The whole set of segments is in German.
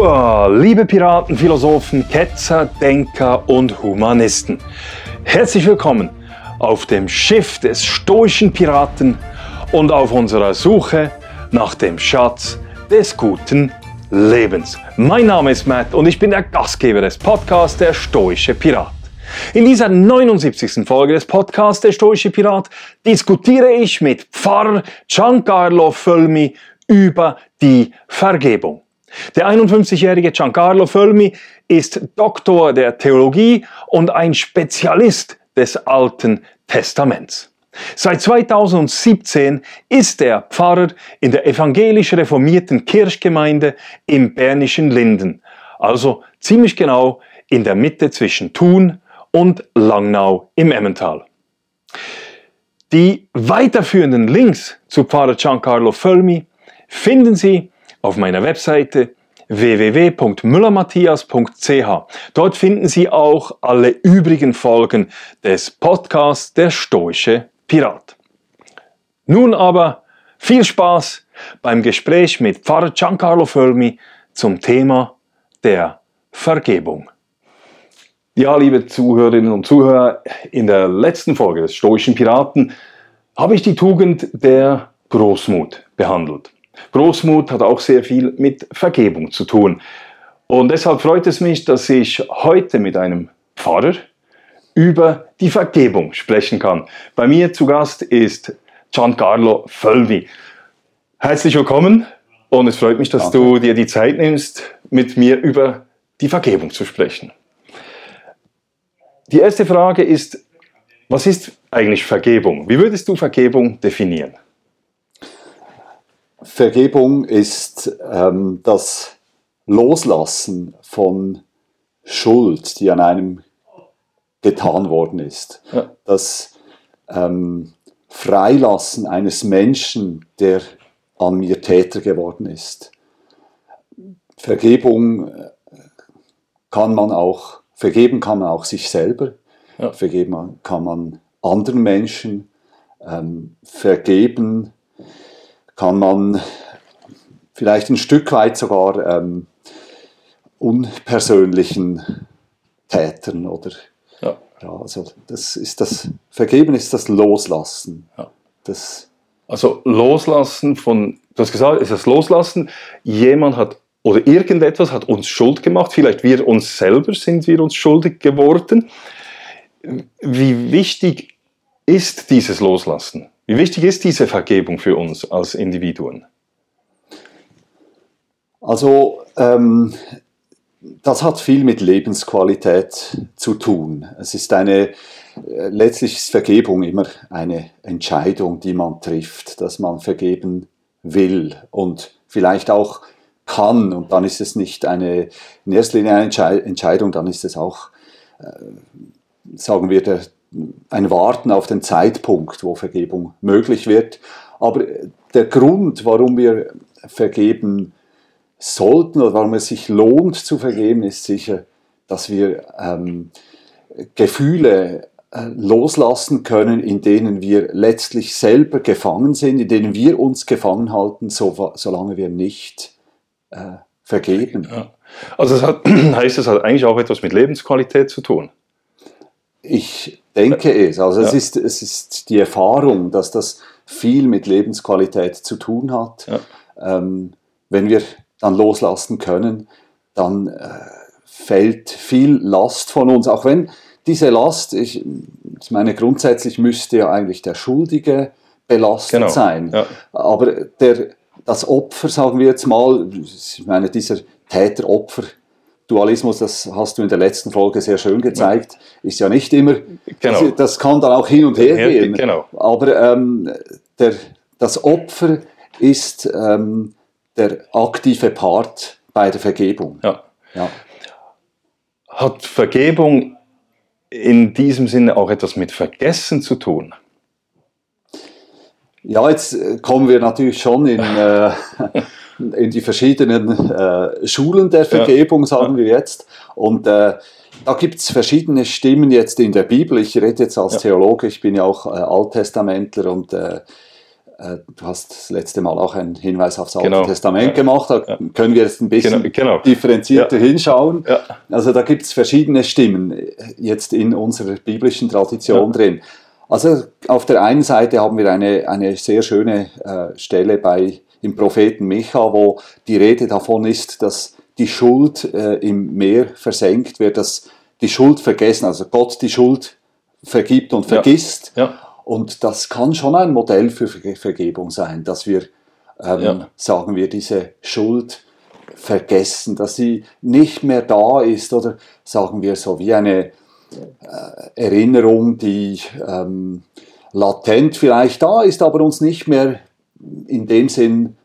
Hua, liebe Piraten, Philosophen, Ketzer, Denker und Humanisten. Herzlich willkommen auf dem Schiff des stoischen Piraten und auf unserer Suche nach dem Schatz des guten Lebens. Mein Name ist Matt und ich bin der Gastgeber des Podcasts Der Stoische Pirat. In dieser 79. Folge des Podcasts Der Stoische Pirat diskutiere ich mit Pfarrer Giancarlo Völmi über die Vergebung. Der 51-jährige Giancarlo Völmi ist Doktor der Theologie und ein Spezialist des Alten Testaments. Seit 2017 ist er Pfarrer in der evangelisch reformierten Kirchgemeinde im bernischen Linden, also ziemlich genau in der Mitte zwischen Thun und Langnau im Emmental. Die weiterführenden Links zu Pfarrer Giancarlo Völmi finden Sie auf meiner Webseite www.müllermatthias.ch. Dort finden Sie auch alle übrigen Folgen des Podcasts Der Stoische Pirat. Nun aber viel Spaß beim Gespräch mit Pfarrer Giancarlo Völmi zum Thema der Vergebung. Ja, liebe Zuhörerinnen und Zuhörer, in der letzten Folge des Stoischen Piraten habe ich die Tugend der Großmut behandelt. Großmut hat auch sehr viel mit Vergebung zu tun. Und deshalb freut es mich, dass ich heute mit einem Pfarrer über die Vergebung sprechen kann. Bei mir zu Gast ist Giancarlo Völvi. Herzlich willkommen und es freut mich, dass Danke. du dir die Zeit nimmst, mit mir über die Vergebung zu sprechen. Die erste Frage ist, was ist eigentlich Vergebung? Wie würdest du Vergebung definieren? Vergebung ist ähm, das Loslassen von Schuld, die an einem getan worden ist. Ja. Das ähm, Freilassen eines Menschen, der an mir Täter geworden ist. Vergebung äh, kann man auch, vergeben kann man auch sich selber, ja. vergeben kann man anderen Menschen, ähm, vergeben kann man vielleicht ein Stück weit sogar ähm, unpersönlichen Tätern oder ja. ja. also das ist das Vergeben ist das Loslassen. Ja. Das also Loslassen von, du hast gesagt, ist das Loslassen, jemand hat oder irgendetwas hat uns schuld gemacht, vielleicht wir uns selber sind wir uns schuldig geworden. Wie wichtig ist dieses Loslassen? Wie wichtig ist diese Vergebung für uns als Individuen? Also ähm, das hat viel mit Lebensqualität zu tun. Es ist eine, äh, letztlich ist Vergebung immer eine Entscheidung, die man trifft, dass man vergeben will und vielleicht auch kann. Und dann ist es nicht eine, in erster Linie eine Entscheidung, dann ist es auch, äh, sagen wir, der, ein Warten auf den Zeitpunkt, wo Vergebung möglich wird. Aber der Grund, warum wir vergeben sollten oder warum es sich lohnt zu vergeben, ist sicher, dass wir ähm, Gefühle äh, loslassen können, in denen wir letztlich selber gefangen sind, in denen wir uns gefangen halten, so, solange wir nicht äh, vergeben. Ja. Also das hat, heißt, es hat eigentlich auch etwas mit Lebensqualität zu tun. Ich denke es. Also ja. es, ist, es ist die Erfahrung, dass das viel mit Lebensqualität zu tun hat. Ja. Ähm, wenn wir dann loslassen können, dann äh, fällt viel Last von uns. Auch wenn diese Last, ich, ich meine, grundsätzlich müsste ja eigentlich der Schuldige belastet genau. sein. Ja. Aber der, das Opfer, sagen wir jetzt mal, ich meine, dieser Täter-Opfer- Dualismus, das hast du in der letzten Folge sehr schön gezeigt, ist ja nicht immer, genau. das, das kann dann auch hin und her gehen. Genau. Aber ähm, der, das Opfer ist ähm, der aktive Part bei der Vergebung. Ja. ja. Hat Vergebung in diesem Sinne auch etwas mit Vergessen zu tun? Ja, jetzt äh, kommen wir natürlich schon in, äh, in die verschiedenen äh, Schulen der Vergebung, ja. sagen wir jetzt. Und äh, da gibt es verschiedene Stimmen jetzt in der Bibel. Ich rede jetzt als ja. Theologe, ich bin ja auch äh, Alttestamentler und äh, äh, du hast das letzte Mal auch einen Hinweis aufs Alte Genau. Testament Ja. gemacht, da Ja. können wir jetzt ein bisschen Genau, genau. differenzierter hinschauen. Ja. Also da gibt es verschiedene Stimmen äh, jetzt in unserer biblischen Tradition drin. Also auf der einen Seite haben wir eine, eine sehr schöne äh, Stelle bei, im Propheten Micha, wo die Rede davon ist, dass die Schuld äh, im Meer versenkt wird, dass die Schuld vergessen, also Gott die Schuld vergibt und Ja. vergisst. Ja. Und das kann schon ein Modell für Verge- Vergebung sein, dass wir, ähm, Ja. sagen wir, diese Schuld vergessen, dass sie nicht mehr da ist oder sagen wir so wie eine äh, Erinnerung, die ähm, latent vielleicht da ist, aber uns nicht mehr in dem Sinn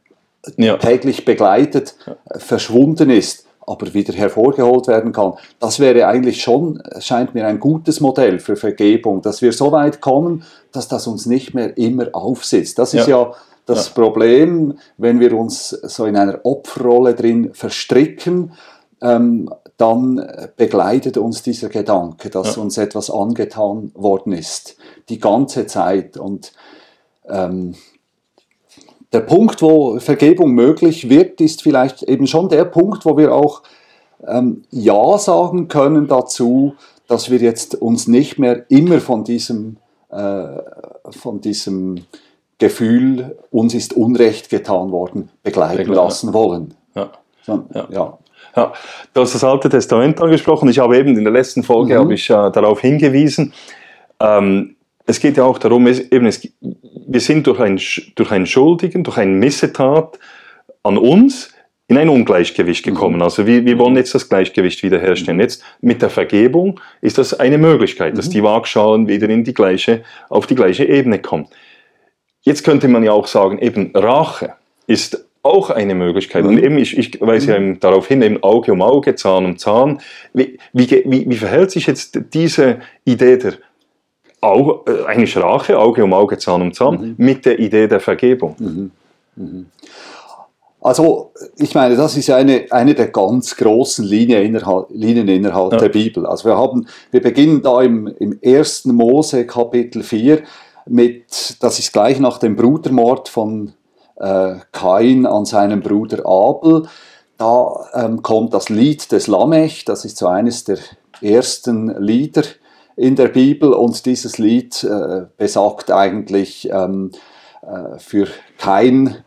Ja. täglich begleitet, verschwunden ist, aber wieder hervorgeholt werden kann. Das wäre eigentlich schon, scheint mir ein gutes Modell für Vergebung, dass wir so weit kommen, dass das uns nicht mehr immer aufsitzt. Das ist Ja. ja, das Problem, wenn wir uns so in einer Opferrolle drin verstricken, ähm, dann begleitet uns dieser Gedanke, dass Ja. uns etwas angetan worden ist, die ganze Zeit. Und ähm, der Punkt, wo Vergebung möglich wird, ist vielleicht eben schon der Punkt, wo wir auch ähm, Ja sagen können dazu, dass wir jetzt uns nicht mehr immer von diesem, äh, von diesem Gefühl, uns ist Unrecht getan worden, begleiten Begleiten. lassen wollen. Ja. Ja. ja. Ja, du hast das Alte Testament angesprochen. Ich habe eben in der letzten Folge Mhm. habe ich, äh, darauf hingewiesen. Ähm, es geht ja auch darum, es, eben, es, wir sind durch, ein, durch einen Schuldigen, durch eine Missetat an uns in ein Ungleichgewicht gekommen. Also wir, wir wollen jetzt das Gleichgewicht wiederherstellen. Jetzt mit der Vergebung ist das eine Möglichkeit, dass die Waagschalen wieder in die gleiche, auf die gleiche Ebene kommen. Jetzt könnte man ja auch sagen, eben Rache ist auch eine Möglichkeit. Und eben, ich, ich weise ja eben darauf hin, eben Auge um Auge, Zahn um Zahn. Wie, wie, wie, wie verhält sich jetzt diese Idee der Au, äh, eigentlich Rache, Auge um Auge, Zahn um Zahn, mit der Idee der Vergebung? Also, ich meine, das ist eine, eine der ganz großen Linien innerhalb, Linien innerhalb Ja. der Bibel. Also wir haben, wir beginnen da im, im 1. Mose Kapitel 4 mit, das ist gleich nach dem Brudermord von äh, Kain an seinem Bruder Abel. Da ähm, kommt das Lied des Lamech, das ist so eines der ersten Lieder in der Bibel und dieses Lied äh, besagt eigentlich ähm, äh, für Kain,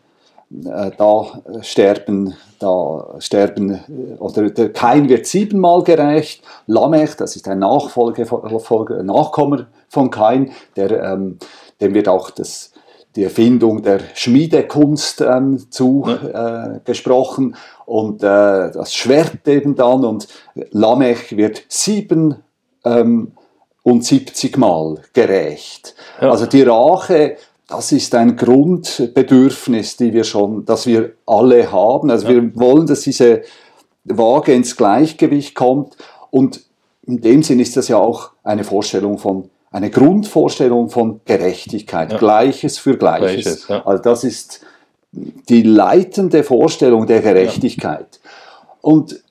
äh, da sterben, da sterben, äh, oder der Kain wird siebenmal gerecht. Lamech, das ist ein Nachfolge, Folge, Nachkommer von Kain, der, ähm, dem wird auch das, die Erfindung der Schmiedekunst ähm, zugesprochen und äh, das Schwert eben dann. Und Lamech wird sieben ähm, und 70 Mal gerecht. Ja. Also die Rache, das ist ein Grundbedürfnis, die wir schon, das wir alle haben. Also Ja. wir wollen, dass diese Waage ins Gleichgewicht kommt und in dem Sinn ist das ja auch eine Vorstellung von eine Grundvorstellung von Gerechtigkeit, Ja. Gleiches für Gleiches. Gleiches, ja. Also das ist die leitende Vorstellung der Gerechtigkeit. Und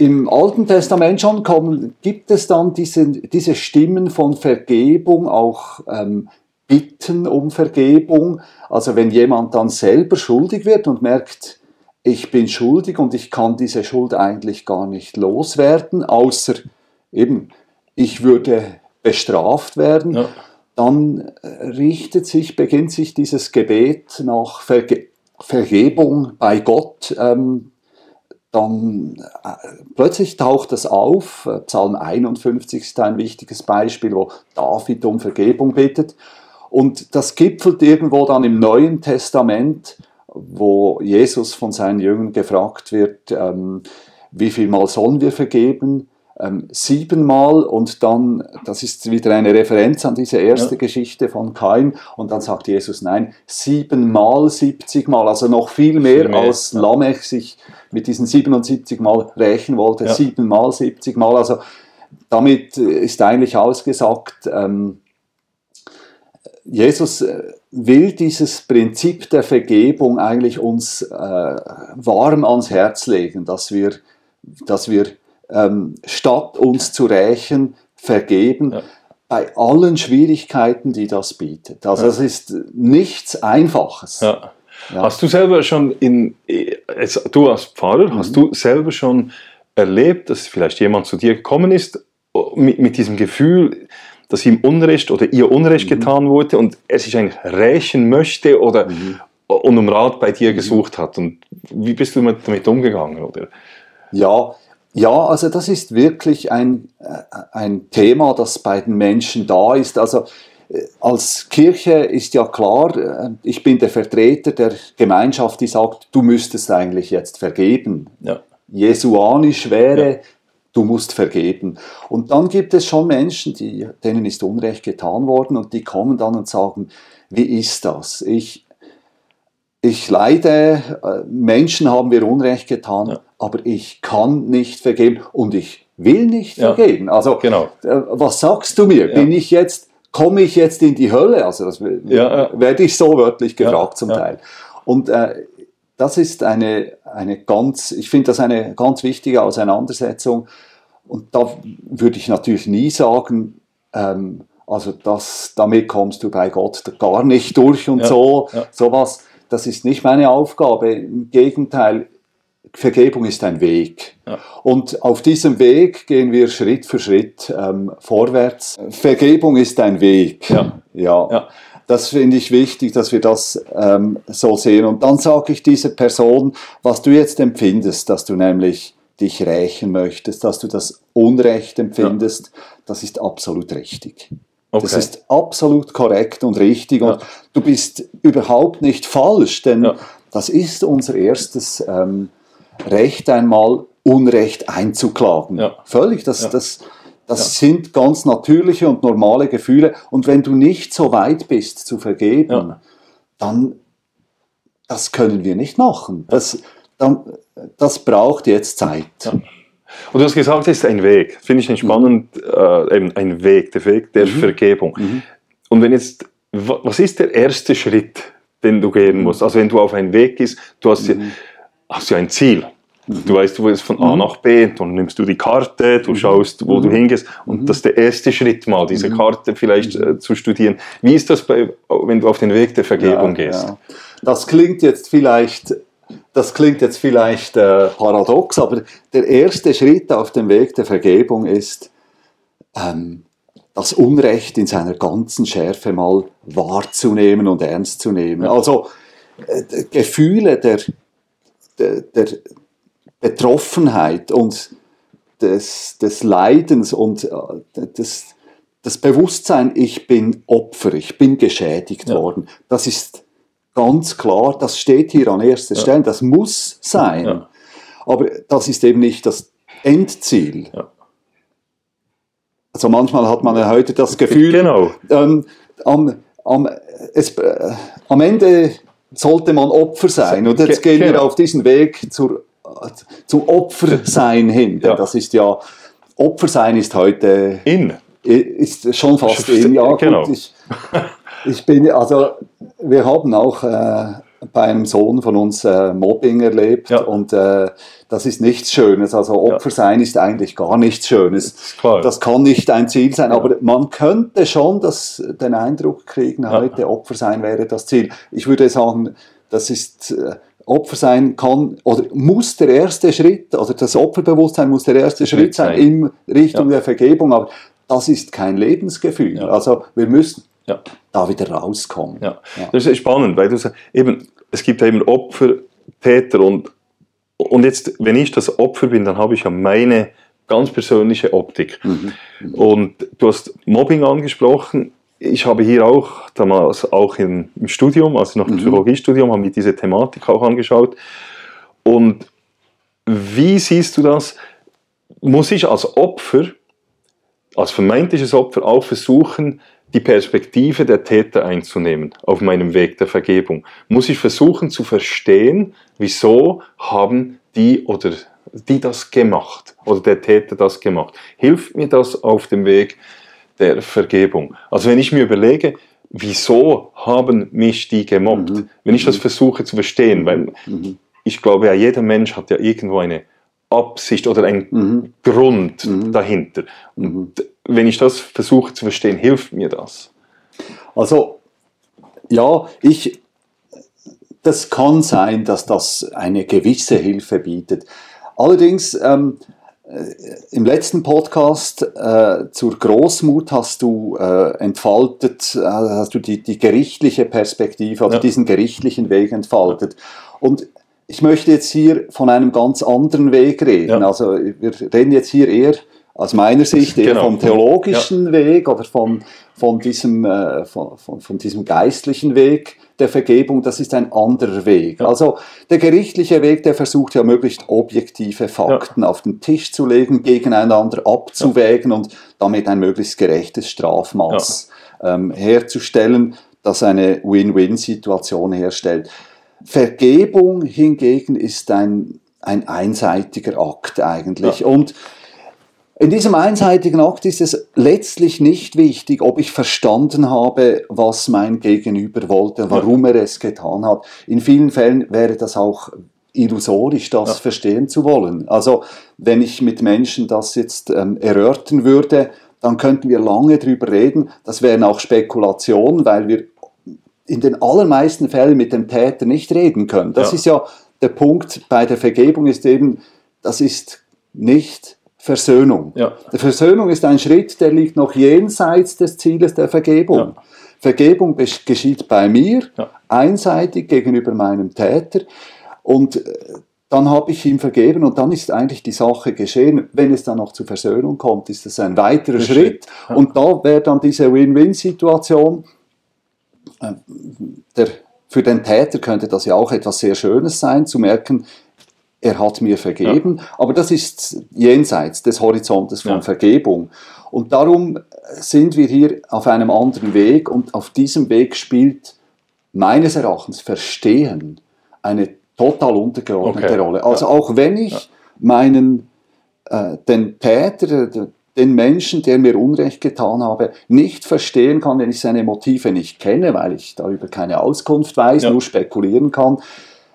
im Alten Testament schon kommen, gibt es dann diese, diese Stimmen von Vergebung, auch ähm, Bitten um Vergebung. Also wenn jemand dann selber schuldig wird und merkt, ich bin schuldig und ich kann diese Schuld eigentlich gar nicht loswerden, außer eben, ich würde bestraft werden, Ja. dann äh, richtet sich, beginnt sich dieses Gebet nach Verge Vergebung bei Gott. Ähm, dann äh, plötzlich taucht es auf. Äh, Psalm 51 ist ein wichtiges Beispiel, wo David um Vergebung bittet. Und das gipfelt irgendwo dann im Neuen Testament, wo Jesus von seinen Jüngern gefragt wird, ähm, wie viel Mal sollen wir vergeben? Ähm, siebenmal und dann, das ist wieder eine Referenz an diese erste Ja. Geschichte von Kain und dann sagt Jesus, nein, siebenmal, siebzigmal, also noch viel mehr, Viel mehr, als ja. Lamech sich mit diesen 77 Mal rächen wollte, Ja. siebenmal, 70 Mal, also damit äh, ist eigentlich ausgesagt, ähm, Jesus äh, will dieses Prinzip der Vergebung eigentlich uns äh, warm ans Herz legen, dass wir, dass wir ähm, statt uns zu rächen, vergeben. Ja. bei allen Schwierigkeiten, die das bietet. Also es ist nichts Einfaches. Ja. Ja. Hast du selber schon in, du als Pfarrer, mhm. hast du selber schon erlebt, dass vielleicht jemand zu dir gekommen ist mit, mit diesem Gefühl, dass ihm Unrecht oder ihr Unrecht mhm. getan wurde und er sich eigentlich rächen möchte oder mhm. und um Rat bei dir mhm. gesucht hat? Und wie bist du damit umgegangen? Oder? Ja, ja, also das ist wirklich ein, äh, ein Thema, das bei den Menschen da ist. Also äh, als Kirche ist ja klar, äh, ich bin der Vertreter der Gemeinschaft, die sagt, du müsstest eigentlich jetzt vergeben. Ja. Jesuanisch wäre, ja. du musst vergeben. Und dann gibt es schon Menschen, die, denen ist Unrecht getan worden und die kommen dann und sagen, wie ist das? Ich, ich leide, Menschen haben mir Unrecht getan. Ja aber ich kann nicht vergeben und ich will nicht ja. vergeben. Also, genau. Äh, was sagst du mir? Ja. Bin ich jetzt, komme ich jetzt in die Hölle? Also, das ja, werde ich so wörtlich gefragt zum Teil. Und äh, das ist eine, eine ganz, ich finde das eine ganz wichtige Auseinandersetzung. Und da würde ich natürlich nie sagen, ähm, also das, damit kommst du bei Gott gar nicht durch und so, sowas. Das ist nicht meine Aufgabe. Im Gegenteil, Vergebung ist ein Weg. Ja. Und auf diesem Weg gehen wir Schritt für Schritt ähm, vorwärts. Vergebung ist ein Weg. Ja. ja. ja. Das finde ich wichtig, dass wir das ähm, so sehen. Und dann sage ich dieser Person, was du jetzt empfindest, dass du nämlich dich rächen möchtest, dass du das Unrecht empfindest, ja. das ist absolut richtig. Okay. Das ist absolut korrekt und richtig. Und du bist überhaupt nicht falsch, denn das ist unser erstes ähm, Recht einmal Unrecht einzuklagen. Ja. Völlig, das, ja. das, das ja. sind ganz natürliche und normale Gefühle. Und wenn du nicht so weit bist zu vergeben, dann das können wir nicht machen. Das, dann, das braucht jetzt Zeit. Und du hast gesagt, es ist ein Weg. Finde ich spannend, mhm. äh, eben ein Weg, der Weg der mhm. Vergebung. Mhm. Und wenn jetzt, was ist der erste Schritt, den du gehen mhm. musst? Also wenn du auf einen Weg gehst, du hast mhm hast ja ein Ziel. Mhm. Du weißt, wo es von A mhm. nach B, dann nimmst du die Karte, du mhm. schaust, wo du hingehst und das ist der erste Schritt mal, diese Karte vielleicht äh, zu studieren. Wie ist das, bei, wenn du auf den Weg der Vergebung ja, gehst? Ja. Das klingt jetzt vielleicht, das klingt jetzt vielleicht äh, paradox, aber der erste Schritt auf dem Weg der Vergebung ist, ähm, das Unrecht in seiner ganzen Schärfe mal wahrzunehmen und ernst zu nehmen. Also äh, Gefühle der der, der Betroffenheit und des, des Leidens und äh, des, das Bewusstsein, ich bin Opfer, ich bin geschädigt ja. worden, das ist ganz klar, das steht hier an erster ja. Stelle, das muss sein. Ja. Aber das ist eben nicht das Endziel. Also manchmal hat man ja heute das Gefühl, genau. ähm, am, am, es, äh, am Ende sollte man Opfer sein. Und jetzt gehen wir genau. auf diesen Weg zur, zum Opfersein hin. Ja. Das ist ja, Opfersein ist heute. In. Ist schon fast in. Ja, genau. Gut, ich, ich bin, also, wir haben auch äh, bei einem Sohn von uns äh, Mobbing erlebt ja. und äh, das ist nichts Schönes. Also Opfer sein ist eigentlich gar nichts Schönes. Das, das kann nicht ein Ziel sein, ja. aber man könnte schon das, den Eindruck kriegen, heute Opfer sein wäre das Ziel. Ich würde sagen, das ist äh, Opfer sein kann oder muss der erste Schritt, also das Opferbewusstsein muss der erste Schritt sein in Richtung der Vergebung, aber das ist kein Lebensgefühl. Also wir müssen ja. da wieder rauskommen. Ja. ja. Das ist spannend, weil du sagst, eben, es gibt eben Opfer, Täter und, und jetzt, wenn ich das Opfer bin, dann habe ich ja meine ganz persönliche Optik. Mhm. Mhm. Und du hast Mobbing angesprochen. Ich habe hier auch damals auch im, Studium, also noch im mhm. Psychologiestudium, habe ich diese Thematik auch angeschaut. Und wie siehst du das? Muss ich als Opfer, als vermeintliches Opfer auch versuchen, die Perspektive der Täter einzunehmen auf meinem Weg der Vergebung. Muss ich versuchen zu verstehen, wieso haben die oder die das gemacht oder der Täter das gemacht. Hilft mir das auf dem Weg der Vergebung? Also wenn ich mir überlege, wieso haben mich die gemobbt, mhm. wenn ich das mhm. versuche zu verstehen, weil mhm. ich glaube ja, jeder Mensch hat ja irgendwo eine Absicht oder ein mhm. Grund mhm. dahinter. Und mhm. Wenn ich das versuche zu verstehen, hilft mir das. Also, ja, ich, das kann sein, dass das eine gewisse Hilfe bietet. Allerdings, ähm, äh, im letzten Podcast äh, zur Großmut hast du äh, entfaltet, äh, hast du die, die gerichtliche Perspektive oder ja. diesen gerichtlichen Weg entfaltet. Und ich möchte jetzt hier von einem ganz anderen Weg reden. Ja. Also wir reden jetzt hier eher aus meiner Sicht eher genau. vom theologischen ja. Weg oder von, von, diesem, äh, von, von, von, diesem geistlichen Weg der Vergebung. Das ist ein anderer Weg. Ja. Also der gerichtliche Weg, der versucht ja möglichst objektive Fakten ja. auf den Tisch zu legen, gegeneinander abzuwägen und damit ein möglichst gerechtes Strafmaß ähm, herzustellen, das eine Win-Win-Situation herstellt. Vergebung hingegen ist ein, ein einseitiger Akt eigentlich. Und in diesem einseitigen Akt ist es letztlich nicht wichtig, ob ich verstanden habe, was mein Gegenüber wollte, warum er es getan hat. In vielen Fällen wäre das auch illusorisch, das ja. verstehen zu wollen. Also wenn ich mit Menschen das jetzt ähm, erörtern würde, dann könnten wir lange drüber reden. Das wären auch Spekulationen, weil wir in den allermeisten Fällen mit dem Täter nicht reden können. Das ja. ist ja der Punkt bei der Vergebung ist eben, das ist nicht Versöhnung. Ja. Versöhnung ist ein Schritt, der liegt noch jenseits des Zieles der Vergebung. Ja. Vergebung geschieht bei mir, ja. einseitig gegenüber meinem Täter. Und äh, dann habe ich ihm vergeben und dann ist eigentlich die Sache geschehen. Wenn es dann noch zur Versöhnung kommt, ist das ein weiterer das Schritt. Ja. Und da wäre dann diese Win-Win-Situation. Äh, für den Täter könnte das ja auch etwas sehr Schönes sein, zu merken, er hat mir vergeben, ja. aber das ist jenseits des Horizontes von ja. Vergebung. Und darum sind wir hier auf einem anderen Weg und auf diesem Weg spielt meines Erachtens Verstehen eine total untergeordnete okay. Rolle. Also ja. auch wenn ich meinen, äh, den Täter, den Menschen, der mir Unrecht getan habe, nicht verstehen kann, wenn ich seine Motive nicht kenne, weil ich darüber keine Auskunft weiß, nur spekulieren kann,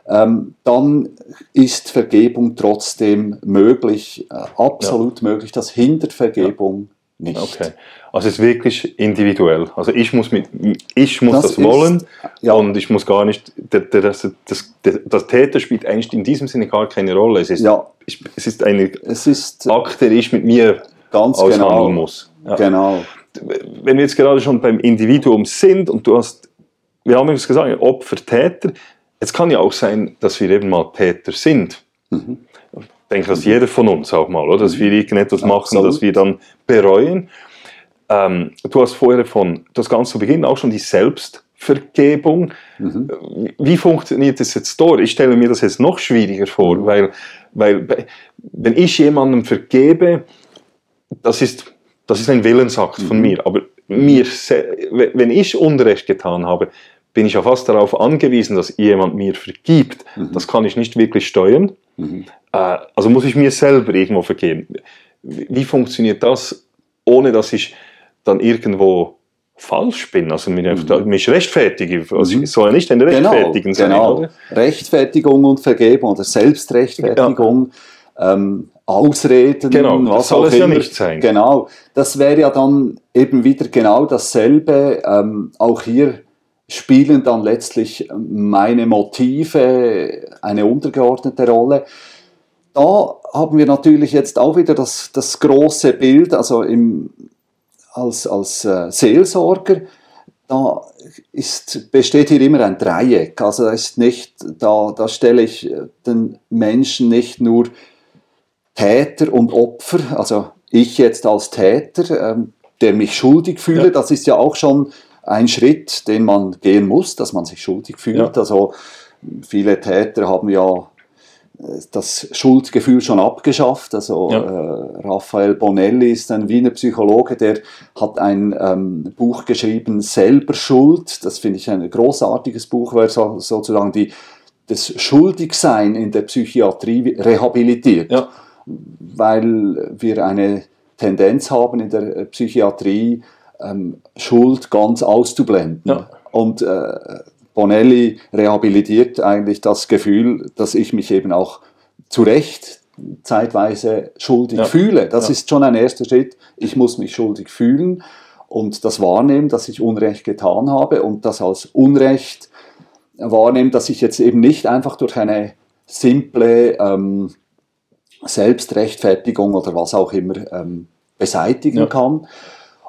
ähm, dann ist Vergebung trotzdem möglich, äh, absolut ja. möglich. Das hindert Vergebung ja. nicht. Okay. Also es ist wirklich individuell. Also ich muss, mit, ich muss das, das wollen ist, ja. und ich muss gar nicht, das, das, das, Täter spielt eigentlich in diesem Sinne gar keine Rolle. Es ist, ja. ich, es ist eine es ist, Akt, der ich mit mir ganz aushandeln genau, muss. Ja. Genau. Wenn wir jetzt gerade schon beim Individuum sind und du hast, wir haben es gesagt, Opfer, Täter, es kann ja auch sein, dass wir eben mal Täter sind. Mhm. Ich denke, dass jeder von uns auch mal, oder? dass wir irgendetwas machen, Absolut. das wir dann bereuen. Ähm, du hast vorher von, das ganz zu Beginn auch schon die Selbstvergebung. Mhm. Wie funktioniert das jetzt dort? Ich stelle mir das jetzt noch schwieriger vor, mhm. weil, weil wenn ich jemandem vergebe, das ist, das ist ein Willensakt mhm. von mir. Aber mir, wenn ich Unrecht getan habe, bin ich ja fast darauf angewiesen, dass jemand mir vergibt. Mhm. Das kann ich nicht wirklich steuern. Mhm. Äh, also muss ich mir selber irgendwo vergeben. Wie funktioniert das, ohne dass ich dann irgendwo falsch bin, also mich, mhm. mich rechtfertige. Also mhm. ich soll ja nicht ein genau, Rechtfertigen sein. Genau. Rechtfertigung und Vergebung oder Selbstrechtfertigung. Ja. Ähm, Ausreden, genau, was soll es immer. ja nicht sein. Genau, das wäre ja dann eben wieder genau dasselbe. Ähm, auch hier spielen dann letztlich meine Motive eine untergeordnete Rolle. Da haben wir natürlich jetzt auch wieder das, das große Bild, also im, als, als äh, Seelsorger, da ist, besteht hier immer ein Dreieck. Also da, ist nicht, da, da stelle ich den Menschen nicht nur Täter und Opfer, also ich jetzt als Täter, ähm, der mich schuldig fühle, ja. das ist ja auch schon ein Schritt, den man gehen muss, dass man sich schuldig fühlt. Ja. Also viele Täter haben ja äh, das Schuldgefühl schon abgeschafft. Also ja. äh, Raphael Bonelli ist ein Wiener Psychologe, der hat ein ähm, Buch geschrieben, Selber Schuld. Das finde ich ein großartiges Buch, weil so, sozusagen die, das Schuldigsein in der Psychiatrie rehabilitiert. Ja. Weil wir eine Tendenz haben in der Psychiatrie, ähm, Schuld ganz auszublenden. Ja. Und äh, Bonelli rehabilitiert eigentlich das Gefühl, dass ich mich eben auch zu Recht zeitweise schuldig Ja. fühle. Das Ja. ist schon ein erster Schritt. Ich muss mich schuldig fühlen und das wahrnehmen, dass ich Unrecht getan habe und das als Unrecht wahrnehmen, dass ich jetzt eben nicht einfach durch eine simple ähm, Selbstrechtfertigung oder was auch immer ähm, beseitigen Ja. kann.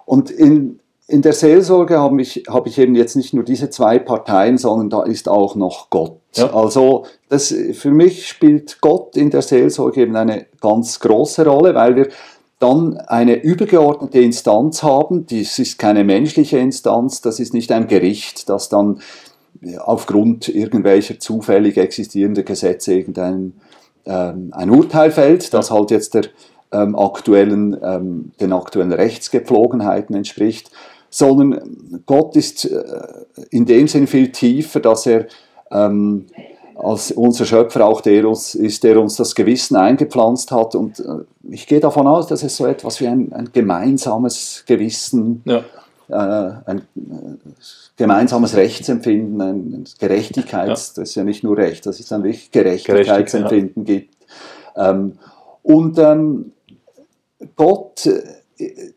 Und in, in der Seelsorge habe ich, habe ich eben jetzt nicht nur diese zwei Parteien, sondern da ist auch noch Gott. Ja. Also das, für mich spielt Gott in der Seelsorge eben eine ganz große Rolle, weil wir dann eine übergeordnete Instanz haben. Dies ist keine menschliche Instanz, das ist nicht ein Gericht, das dann aufgrund irgendwelcher zufällig existierender Gesetze irgendein ähm, ein Urteil fällt, das halt jetzt der, ähm, aktuellen, ähm, den aktuellen Rechtsgepflogenheiten entspricht, sondern Gott ist äh, in dem Sinn viel tiefer, dass er ähm, als unser Schöpfer auch der uns, ist, der uns das Gewissen eingepflanzt hat. Und äh, ich gehe davon aus, dass es so etwas wie ein, ein gemeinsames Gewissen Ja. äh, ein äh, gemeinsames Rechtsempfinden, ein Gerechtigkeits, das ist ja nicht nur Recht, das ist ein wirklich Gerechtigkeitsempfinden gibt. Ähm, und ähm, Gott, äh,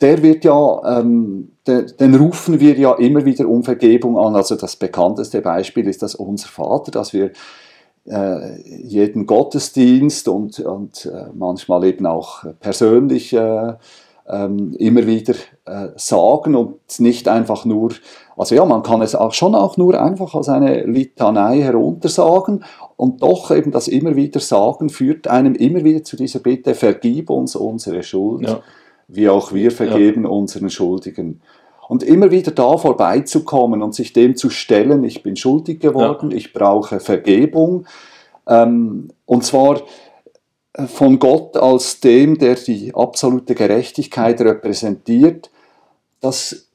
der wird ja, ähm, der, den rufen wir ja immer wieder um Vergebung an. Also das bekannteste Beispiel ist das Unser Vater, dass wir äh, jeden Gottesdienst und, und äh, manchmal eben auch persönlich äh, ähm, immer wieder äh, sagen und nicht einfach nur, also ja, man kann es auch schon auch nur einfach als eine Litanei heruntersagen und doch eben das immer wieder sagen führt einem immer wieder zu dieser Bitte, vergib uns unsere Schuld, Ja. wie auch wir vergeben unseren Schuldigen. Und immer wieder da vorbeizukommen und sich dem zu stellen, ich bin schuldig geworden, ich brauche Vergebung. Ähm, und zwar von Gott als dem, der die absolute Gerechtigkeit repräsentiert, das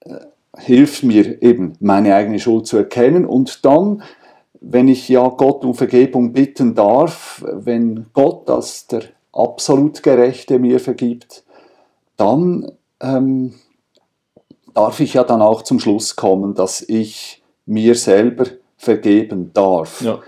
äh, hilft mir eben, meine eigene Schuld zu erkennen und dann, wenn ich ja Gott um Vergebung bitten darf, wenn Gott als der absolut Gerechte mir vergibt, dann ähm, darf ich ja dann auch zum Schluss kommen, dass ich mir selber vergeben darf. Ja.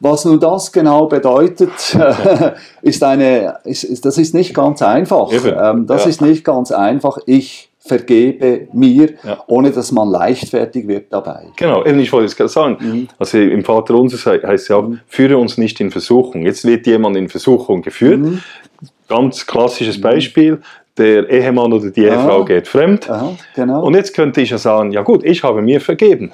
Was nun das genau bedeutet, ist eine, ist, ist, das ist nicht ganz einfach. Ähm, das ja. ist nicht ganz einfach. Ich vergebe mir, Ja. ohne dass man leichtfertig wird dabei. Genau, eben, ich wollte es gerade sagen. Mhm. Also im Vater unser heißt ja auch, führe uns nicht in Versuchung. Jetzt wird jemand in Versuchung geführt. Mhm. Ganz klassisches Beispiel. Der Ehemann oder die Ehefrau Ah. geht fremd. Aha, genau. Und jetzt könnte ich ja sagen, ja gut, ich habe mir vergeben.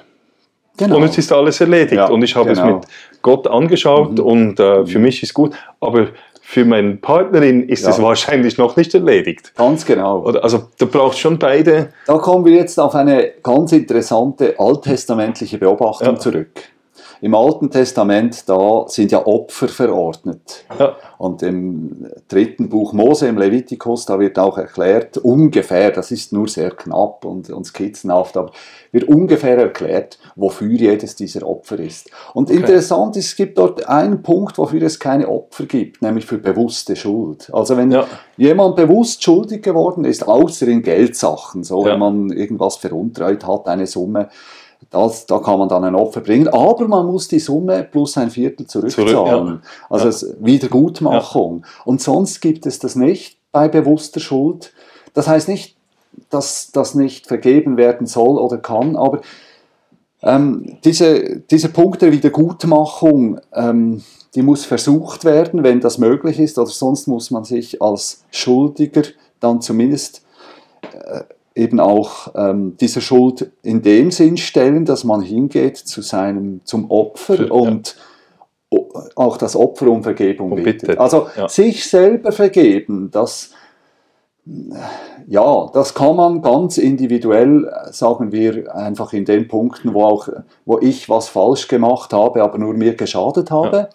genau. Und jetzt ist alles erledigt. Ja, und ich habe genau. Mhm. es mit Gott angeschaut und äh, für mich ist gut. Aber für meine Partnerin ist Ja. es wahrscheinlich noch nicht erledigt. Ganz genau. Also da braucht schon beide. Da kommen wir jetzt auf eine ganz interessante alttestamentliche Beobachtung Ja. zurück. Im Alten Testament, da sind ja Opfer verordnet. Ja, Und im dritten Buch Mose, im Levitikus, da wird auch erklärt, ungefähr, das ist nur sehr knapp und, und skizzenhaft, aber wird ungefähr erklärt, wofür jedes dieser Opfer ist. Und interessant ist, es gibt dort einen Punkt, wofür es keine Opfer gibt, nämlich für bewusste Schuld. Also wenn Ja. jemand bewusst schuldig geworden ist, außer in Geldsachen, so Ja. wenn man irgendwas veruntreut hat, eine Summe, das, da kann man dann ein Opfer bringen, aber man muss die Summe plus ein Viertel zurückzahlen. Zurück, ja. Also Ja. Wiedergutmachung. Und sonst gibt es das nicht bei bewusster Schuld. Das heißt nicht, dass das nicht vergeben werden soll oder kann, aber ähm, diese, diese Punkt der Wiedergutmachung, ähm, die muss versucht werden, wenn das möglich ist, oder sonst muss man sich als Schuldiger dann zumindest äh, eben auch ähm, dieser Schuld in dem Sinn stellen, dass man hingeht zu seinem, zum Opfer ja. und o- auch das Opfer um Vergebung Und bittet. bittet, Also ja. sich selber vergeben, das ja, das kann man ganz individuell, äh, sagen wir, einfach in den Punkten, wo auch, wo ich was falsch gemacht habe, aber nur mir geschadet habe.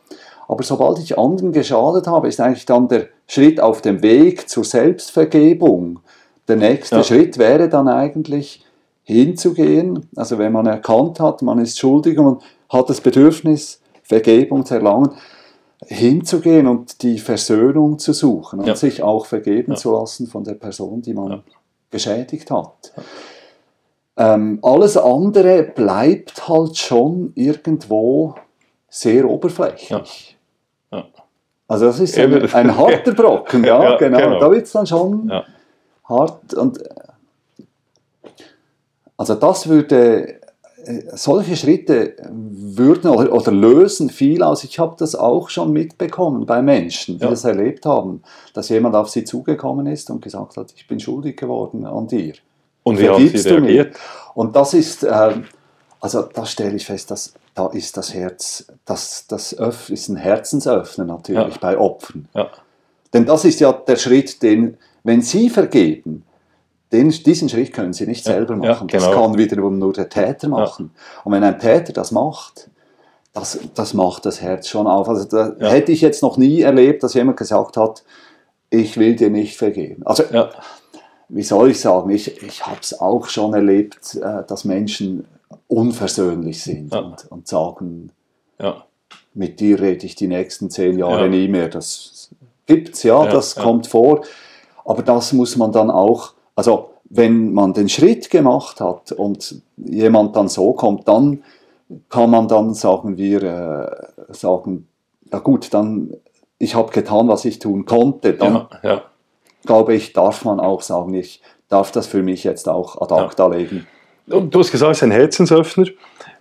Aber sobald ich anderen geschadet habe, ist eigentlich dann der Schritt auf dem Weg zur Selbstvergebung. Der nächste Ja. Schritt wäre dann eigentlich hinzugehen, also wenn man erkannt hat, man ist schuldig und hat das Bedürfnis, Vergebung zu erlangen, hinzugehen und die Versöhnung zu suchen und Ja. sich auch vergeben Ja. zu lassen von der Person, die man geschädigt hat. Ähm, alles andere bleibt halt schon irgendwo sehr oberflächlich. Also das ist ein, ein harter Brocken, ja, genau. genau. Da wird es dann schon. Hart und äh, also das würde äh, solche Schritte würden oder, oder lösen viel aus. Ich habe das auch schon mitbekommen bei Menschen, die Ja. das erlebt haben, dass jemand auf sie zugekommen ist und gesagt hat, ich bin schuldig geworden an dir. Und wie haben Sie du mir? reagiert? Und das ist, ähm, also da stelle ich fest, dass da ist das Herz, das, das ist ein Herzensöffner natürlich Ja. bei Opfern. Ja. Denn das ist ja der Schritt, den, wenn Sie vergeben, den, diesen Schritt können Sie nicht selber ja, machen. Das genau. kann wiederum nur der Täter machen. Und wenn ein Täter das macht, das, das macht das Herz schon auf. Also da Ja. hätte ich jetzt noch nie erlebt, dass jemand gesagt hat, ich will dir nicht vergeben. Also Ja. wie soll ich sagen, ich, ich habe es auch schon erlebt, äh, dass Menschen unversöhnlich sind Ja. und, und sagen, Ja. mit dir rede ich die nächsten zehn Jahre Ja. nie mehr. Das gibt's, ja, Ja, das ja. kommt vor. Aber das muss man dann auch, also wenn man den Schritt gemacht hat und jemand dann so kommt, dann kann man dann, sagen wir, äh, sagen, ja gut, dann, ich habe getan, was ich tun konnte. Dann Ja. Ja. glaube ich, darf man auch sagen, ich darf das für mich jetzt auch ad acta legen. Und Du hast gesagt, es ist ein Herzensöffner.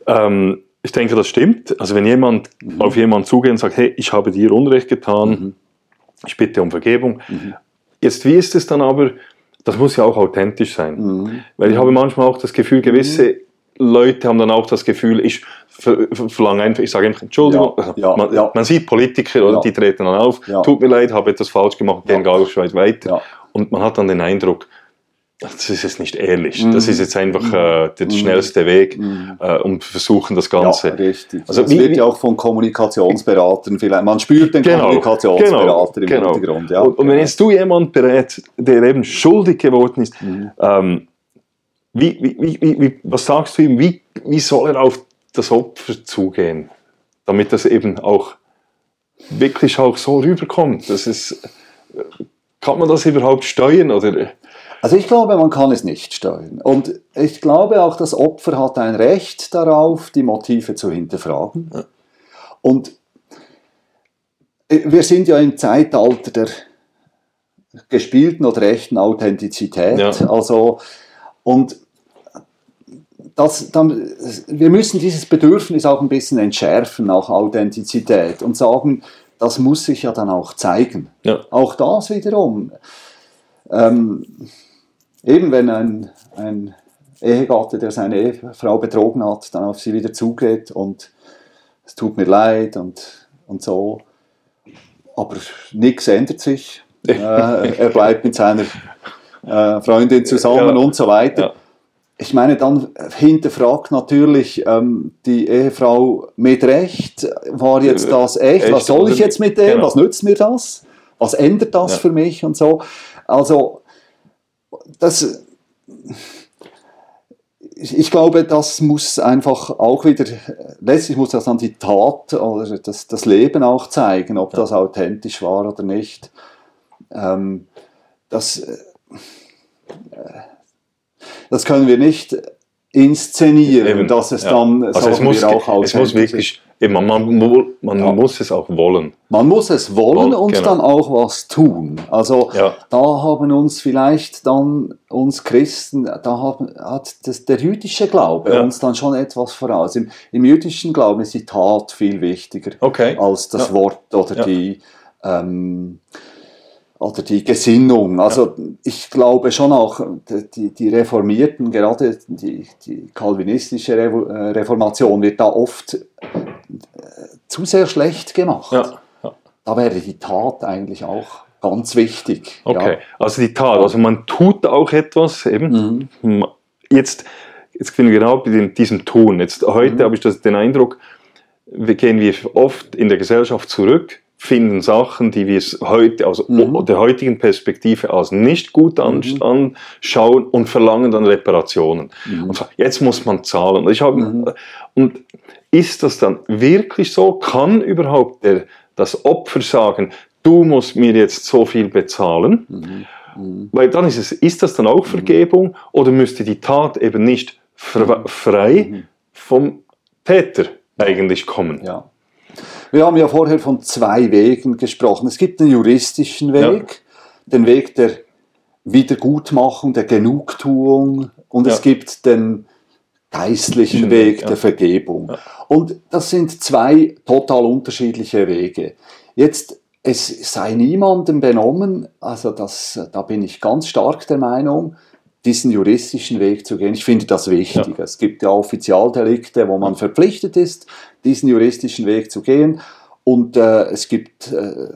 Ähm, ich denke, das stimmt. Also wenn jemand auf jemanden zugeht und sagt, hey, ich habe dir Unrecht getan, ich bitte um Vergebung. Jetzt, wie ist es dann aber, das muss ja auch authentisch sein. Mhm. Weil ich habe manchmal auch das Gefühl, gewisse Leute haben dann auch das Gefühl, ich ver ver- verlange einfach, ich sage einfach Entschuldigung. Ja, ja, man, ja. man sieht Politiker, oder, die treten dann auf, tut mir leid, habe etwas falsch gemacht, gehen Ja. gar nicht weit weiter. Und man hat dann den Eindruck, das ist jetzt nicht ehrlich, Mhm. das ist jetzt einfach äh, der schnellste Weg Mhm. äh, und versuchen das Ja, Ganze. richtig. Also das wie- wird ja auch von Kommunikationsberatern vielleicht. Man spürt den Genau, Kommunikationsberater im genau. Hintergrund. Ja, und, und wenn genau. jetzt du jemand berät, der eben schuldig geworden ist, Mhm. ähm, wie, wie, wie, wie, wie, was sagst du ihm, wie, wie soll er auf das Opfer zugehen, damit das eben auch wirklich auch so rüberkommt? Das ist, kann man das überhaupt steuern? Oder? Also ich glaube, man kann es nicht steuern. Und ich glaube auch, das Opfer hat ein Recht darauf, die Motive zu hinterfragen. Und äh, wir sind ja im Zeitalter der gespielten oder echten Authentizität. Ja. Also, und das, dann, wir müssen dieses Bedürfnis auch ein bisschen entschärfen, auch Authentizität, und sagen, das muss sich ja dann auch zeigen. Ja. Auch das wiederum. Ähm, eben wenn ein, ein Ehegatte, der seine Ehefrau betrogen hat, dann auf sie wieder zugeht und es tut mir leid und, und so, aber nichts ändert sich. äh, er bleibt mit seiner äh, Freundin zusammen Ja. und so weiter. Ja. Ich meine, dann hinterfragt natürlich ähm, die Ehefrau mit Recht, war jetzt das echt? Echt Was soll ich jetzt mit dem? Genau. Was nützt mir das? Was ändert das Ja. für mich und so? Also, das, ich glaube, das muss einfach auch wieder, letztlich muss das dann die Tat oder das, das Leben auch zeigen, ob das authentisch war oder nicht. Ähm, das, äh, das können wir nicht inszenieren, Eben, dass es ja. dann Also es muss, auch es muss wirklich, man, man, man Ja. muss es auch wollen. Man muss es wollen Wollen, und genau. dann auch was tun. Also Ja. da haben uns vielleicht dann uns Christen, da haben, hat das, der jüdische Glaube uns dann schon etwas voraus. Im, Im jüdischen Glauben ist die Tat viel wichtiger Okay. als das. Wort oder die ähm, oder die Gesinnung. Also ich glaube schon auch, die, die Reformierten, gerade die, die kalvinistische äh, Reformation wird da oft äh, zu sehr schlecht gemacht. Ja. ja. Da wäre die Tat eigentlich auch ganz wichtig. Okay, also die Tat, also man tut auch etwas eben. Mhm. Jetzt, jetzt sind wir genau bei diesem Tun. Jetzt heute Mhm. habe ich das, den Eindruck, wir gehen wir oft in der Gesellschaft zurück, finden Sachen, die wir es heute aus Mhm. der heutigen Perspektive als nicht gut an, anschauen und verlangen dann Reparationen. Mhm. Und so, jetzt muss man zahlen. Und Ich habe, Und ist das dann wirklich so? Kann überhaupt der, das Opfer sagen, du musst mir jetzt so viel bezahlen? Mhm. Weil dann ist es, ist das dann auch Vergebung oder müsste die Tat eben nicht fre- frei vom Täter eigentlich kommen? Ja. Wir haben ja vorher von zwei Wegen gesprochen. Es gibt den juristischen Weg, ja. den Weg der Wiedergutmachung, der Genugtuung und ja. es gibt den geistlichen Weg ja. der Vergebung. Und das sind zwei total unterschiedliche Wege. Jetzt, es sei niemandem benommen, also das, da bin ich ganz stark der Meinung, diesen juristischen Weg zu gehen. Ich finde das wichtig. Ja. Es gibt ja Offizialdelikte, wo man verpflichtet ist, diesen juristischen Weg zu gehen. Und äh, es gibt äh,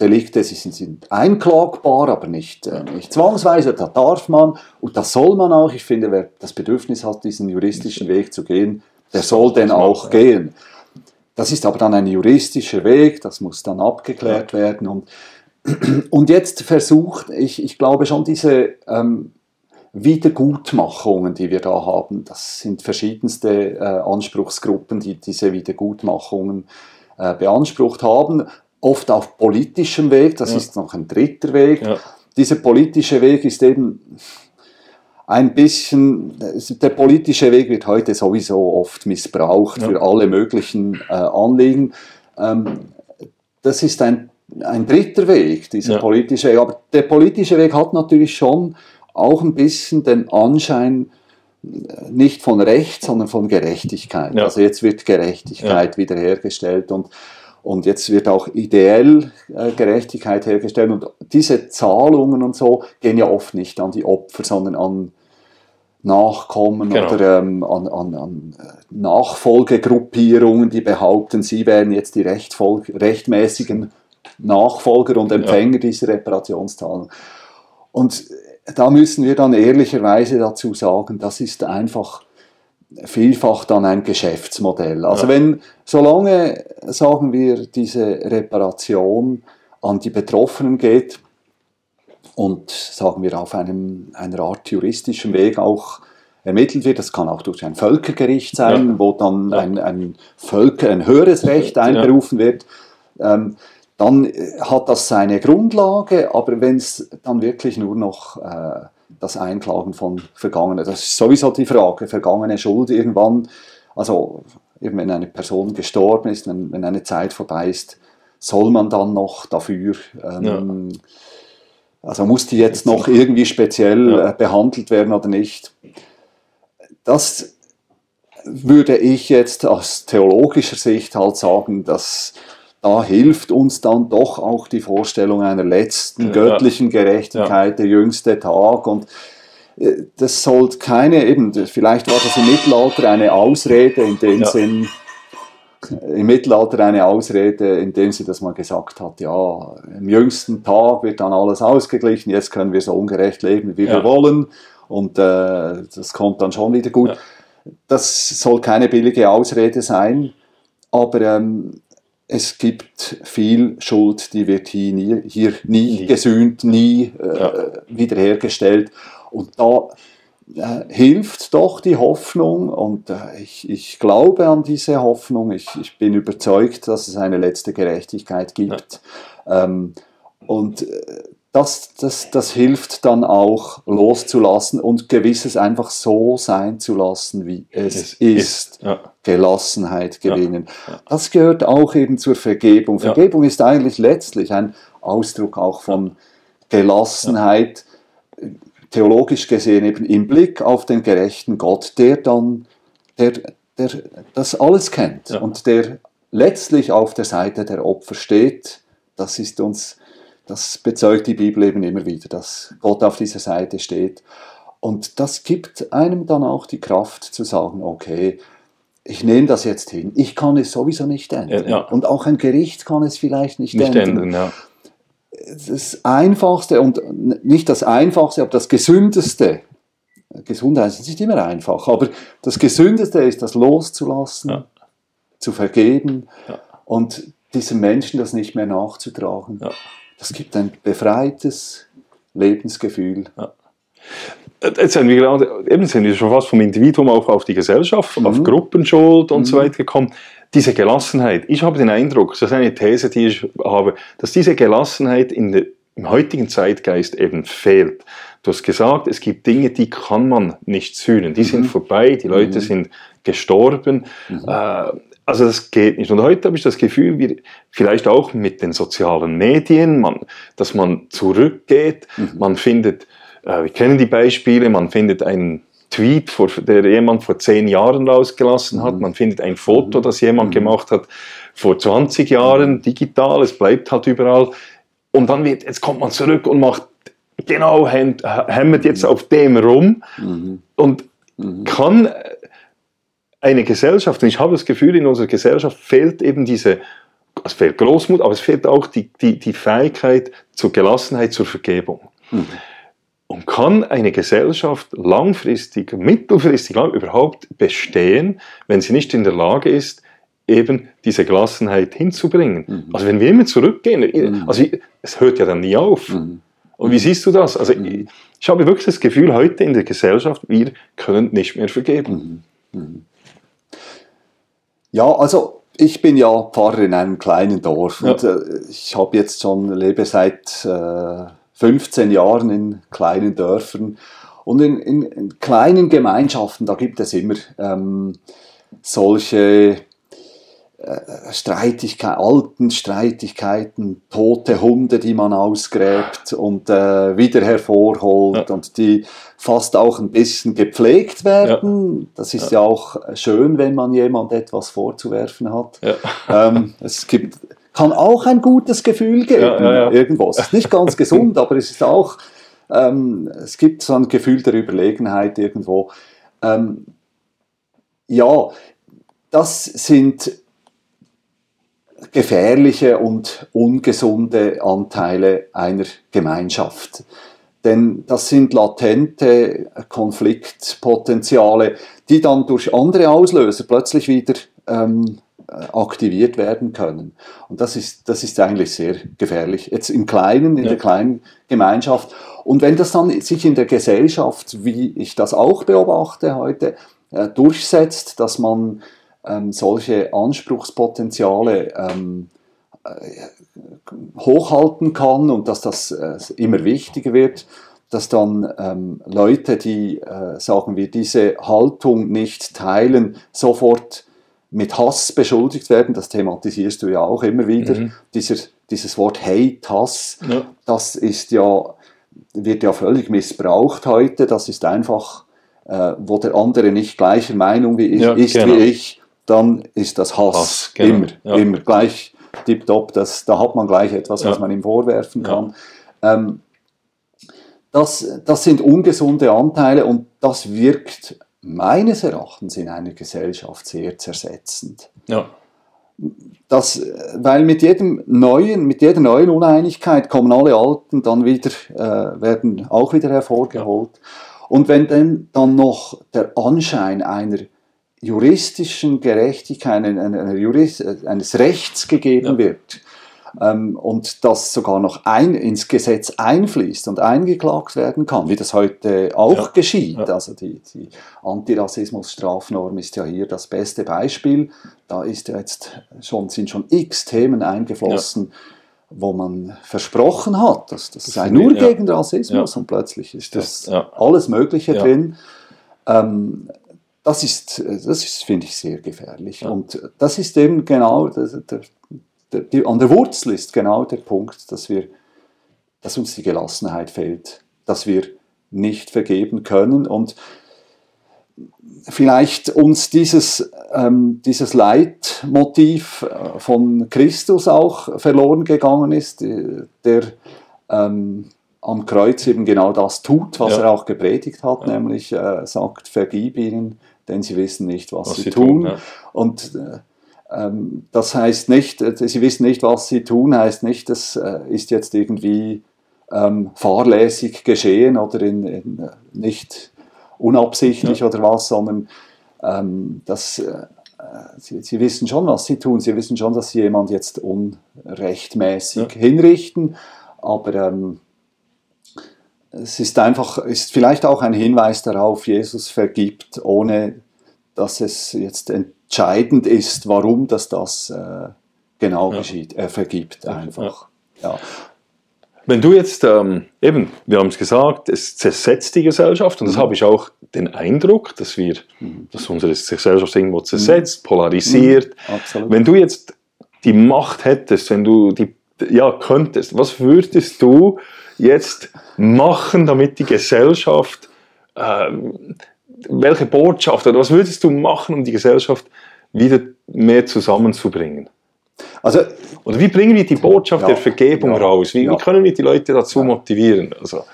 Delikte, sie sind, sind, einklagbar, aber nicht, äh, nicht zwangsweise. Da darf man und das soll man auch. Ich finde, wer das Bedürfnis hat, diesen juristischen Weg zu gehen, der soll den auch gehen. Das ist aber dann ein juristischer Weg, das muss dann abgeklärt werden. Und, und jetzt versucht, ich, ich glaube schon, diese ähm, Wiedergutmachungen, die wir da haben. Das sind verschiedenste äh, Anspruchsgruppen, die diese Wiedergutmachungen äh, beansprucht haben. Oft auf politischem Weg, das ja. ist noch ein dritter Weg. Ja. Dieser politische Weg ist eben ein bisschen, der politische Weg wird heute sowieso oft missbraucht ja. für alle möglichen äh, Anliegen. Ähm, das ist ein, ein dritter Weg, dieser politische Weg. Aber der politische Weg hat natürlich schon auch ein bisschen den Anschein, äh, nicht von Recht, sondern von Gerechtigkeit. Ja. Also jetzt wird Gerechtigkeit ja. wiederhergestellt und, und jetzt wird auch ideell äh, Gerechtigkeit hergestellt und diese Zahlungen und so gehen ja oft nicht an die Opfer, sondern an Nachkommen genau. oder ähm, an, an, an, äh, Nachfolgegruppierungen, die behaupten, sie wären jetzt die rechtmäßigen Nachfolger und Empfänger ja. dieser Reparationszahlung. Und da müssen wir dann ehrlicherweise dazu sagen, das ist einfach vielfach dann ein Geschäftsmodell. Also ja. wenn, solange, sagen wir, diese Reparation an die Betroffenen geht und, sagen wir, auf einem, einer Art juristischen Weg auch ermittelt wird, das kann auch durch ein Völkergericht sein, ja. wo dann ja. ein, ein, Völker, ein höheres Recht einberufen wird, ähm, dann äh, hat das seine Grundlage, aber wenn es dann wirklich nur noch äh, das Einklagen von Vergangenen, das ist sowieso die Frage, vergangene Schuld irgendwann, also wenn eine Person gestorben ist, wenn, wenn eine Zeit vorbei ist, soll man dann noch dafür, ähm, ja. also muss die jetzt noch irgendwie speziell ja. äh, behandelt werden oder nicht? Das würde ich jetzt aus theologischer Sicht halt sagen, dass da hilft uns dann doch auch die Vorstellung einer letzten ja. göttlichen Gerechtigkeit, ja. der jüngste Tag und äh, das sollte keine, eben, vielleicht war das im Mittelalter eine Ausrede in dem ja. Sinn, im Mittelalter eine Ausrede, in dem sie das mal gesagt hat, ja, im jüngsten Tag wird dann alles ausgeglichen, jetzt können wir so ungerecht leben, wie wir wollen und äh, das kommt dann schon wieder gut. Das soll keine billige Ausrede sein, aber ähm, es gibt viel Schuld, die wird hier nie, hier nie, nie. gesühnt, nie äh, ja. wiederhergestellt. Und da äh, hilft doch die Hoffnung und äh, ich, ich, glaube an diese Hoffnung. Ich, ich, bin überzeugt, dass es eine letzte Gerechtigkeit gibt. Ja. Ähm, und äh, das, das, das hilft dann auch loszulassen und gewisses einfach so sein zu lassen, wie es, es ist. ist. Ja. Gelassenheit gewinnen. Ja. Ja. Das gehört auch eben zur Vergebung. Vergebung ist eigentlich letztlich ein Ausdruck auch von Gelassenheit, theologisch gesehen eben im Blick auf den gerechten Gott, der dann, der, der das alles kennt und der letztlich auf der Seite der Opfer steht. Das ist uns das bezeugt die Bibel eben immer wieder, dass Gott auf dieser Seite steht. Und das gibt einem dann auch die Kraft zu sagen, okay, ich nehme das jetzt hin. Ich kann es sowieso nicht ändern. Ja. Und auch ein Gericht kann es vielleicht nicht, nicht ändern. ändern ja. Das Einfachste und nicht das Einfachste, aber das Gesündeste. Gesundheit ist nicht immer einfach, aber das Gesündeste ist, das loszulassen, ja. zu vergeben und diesem Menschen das nicht mehr nachzutragen. Das gibt ein befreites Lebensgefühl. Ja. Jetzt sind wir gerade, eben sind wir schon fast vom Individuum auch auf die Gesellschaft, mhm. auf Gruppenschuld und mhm. so weiter gekommen. Diese Gelassenheit, ich habe den Eindruck, das ist eine These, die ich habe, dass diese Gelassenheit in der, im heutigen Zeitgeist eben fehlt. Du hast gesagt, es gibt Dinge, die kann man nicht sühnen. Die mhm. sind vorbei, die Leute mhm. sind gestorben. Mhm. Äh, also das geht nicht. Und heute habe ich das Gefühl, wir, vielleicht auch mit den sozialen Medien, man, dass man zurückgeht, mhm. man findet, äh, wir kennen die Beispiele, man findet einen Tweet, vor, der jemand vor zehn Jahren rausgelassen hat, mhm. man findet ein Foto, mhm. das jemand mhm. gemacht hat vor 20 Jahren, digital, es bleibt halt überall. Und dann wird, jetzt kommt man zurück und macht genau, hämmert jetzt auf dem rum mhm. und mhm. kann eine Gesellschaft, und ich habe das Gefühl, in unserer Gesellschaft fehlt eben diese, es fehlt Großmut, aber es fehlt auch die, die, die Fähigkeit zur Gelassenheit, zur Vergebung. Mhm. Und kann eine Gesellschaft langfristig, mittelfristig überhaupt bestehen, wenn sie nicht in der Lage ist, eben diese Gelassenheit hinzubringen? Mhm. Also wenn wir immer zurückgehen, mhm. also es hört ja dann nie auf. Mhm. Und wie siehst du das? Also ich, ich habe wirklich das Gefühl, heute in der Gesellschaft, wir können nicht mehr vergeben. Mhm. Ja, also ich bin ja Pfarrer in einem kleinen Dorf ja. und äh, ich habe jetzt schon lebe seit äh, 15 Jahren in kleinen Dörfern und in, in, in, kleinen Gemeinschaften, da gibt es immer ähm, solche Streitigkeiten, alten Streitigkeiten, tote Hunde, die man ausgräbt und äh, wieder hervorholt ja. und die fast auch ein bisschen gepflegt werden. Ja. Das ist ja. ja. auch schön, wenn man jemand etwas vorzuwerfen hat. Ähm, es gibt, kann auch ein gutes Gefühl geben, irgendwo. Es ist nicht ganz gesund, aber es ist auch, ähm, es gibt so ein Gefühl der Überlegenheit irgendwo. Ähm, ja, das sind gefährliche und ungesunde Anteile einer Gemeinschaft. Denn das sind latente Konfliktpotenziale, die dann durch andere Auslöser plötzlich wieder ähm, aktiviert werden können. Und das ist, das ist eigentlich sehr gefährlich. Jetzt im Kleinen, in ja. der kleinen Gemeinschaft. Und wenn das dann sich in der Gesellschaft, wie ich das auch beobachte heute, äh, durchsetzt, dass man ähm, solche Anspruchspotenziale ähm, äh, hochhalten kann und dass das äh, immer wichtiger wird, dass dann ähm, Leute, die, äh, sagen wir, diese Haltung nicht teilen, sofort mit Hass beschuldigt werden. Das thematisierst du ja auch immer wieder. Mhm. Dieser, dieses Wort Hate, Hass, ja. das ist ja, wird ja völlig missbraucht heute. Das ist einfach, äh, wo der andere nicht gleicher Meinung wie ich, ja, ist genau. wie ich, dann ist das Hass. Hass genau. Immer, ja. immer gleich tipptopp. Das, da hat man gleich etwas, ja. was man ihm vorwerfen kann. Ja. Ähm, das, das sind ungesunde Anteile und das wirkt meines Erachtens in einer Gesellschaft sehr zersetzend. Ja. Das, weil mit jedem neuen, mit jeder neuen Uneinigkeit kommen alle Alten dann wieder, äh, werden auch wieder hervorgeholt. Ja. Und wenn dann, dann noch der Anschein einer juristischen Gerechtigkeit, Jurist, eines Rechts gegeben ja. wird ähm, und das sogar noch ein, ins Gesetz einfließt und eingeklagt werden kann, wie das heute auch ja. geschieht. Ja. Also die, die Antirassismus-Strafnorm ist ja hier das beste Beispiel. Da ist ja jetzt schon, sind schon x Themen eingeflossen, wo man versprochen hat, dass das, das sei nur gegen Rassismus und plötzlich ist das alles Mögliche drin. Ähm, das ist, das ist finde ich, sehr gefährlich. Ja. Und das ist eben genau, der, der, der, an der Wurzel ist genau der Punkt, dass, wir, dass uns die Gelassenheit fehlt, dass wir nicht vergeben können und vielleicht uns dieses, ähm, dieses Leitmotiv äh, von Christus auch verloren gegangen ist, der ähm, am Kreuz eben genau das tut, was ja. er auch gepredigt hat, ja. nämlich äh, sagt, vergib ihnen, denn sie wissen nicht, was, was sie, sie, tun. tun ja. Und äh, ähm, das heißt nicht, äh, sie wissen nicht, was sie tun, heißt nicht, das äh, ist jetzt irgendwie ähm, fahrlässig geschehen oder in, in nicht unabsichtlich ja. oder was, sondern ähm, das, äh, sie, sie, wissen schon, was sie tun. Sie wissen schon, dass sie jemand jetzt unrechtmäßig ja. hinrichten, aber ähm, es ist einfach, ist vielleicht auch ein Hinweis darauf, Jesus vergibt, ohne dass es jetzt entscheidend ist, warum das, das äh, genau ja. geschieht. Er vergibt einfach. Ja. Wenn du jetzt, ähm, eben, wir haben es gesagt, es zersetzt die Gesellschaft und das habe ich auch den Eindruck, dass wir, dass unsere Gesellschaft irgendwo zersetzt, polarisiert. Absolut. Wenn du jetzt die Macht hättest, wenn du die, ja, könntest, was würdest du jetzt machen, damit die Gesellschaft, ähm, welche Botschaft oder was würdest du machen, um die Gesellschaft wieder mehr zusammenzubringen? Also, Oder wie bringen wir die Botschaft Ja, der Vergebung ja, raus? Wie, ja. wie können wir die Leute dazu motivieren? Also,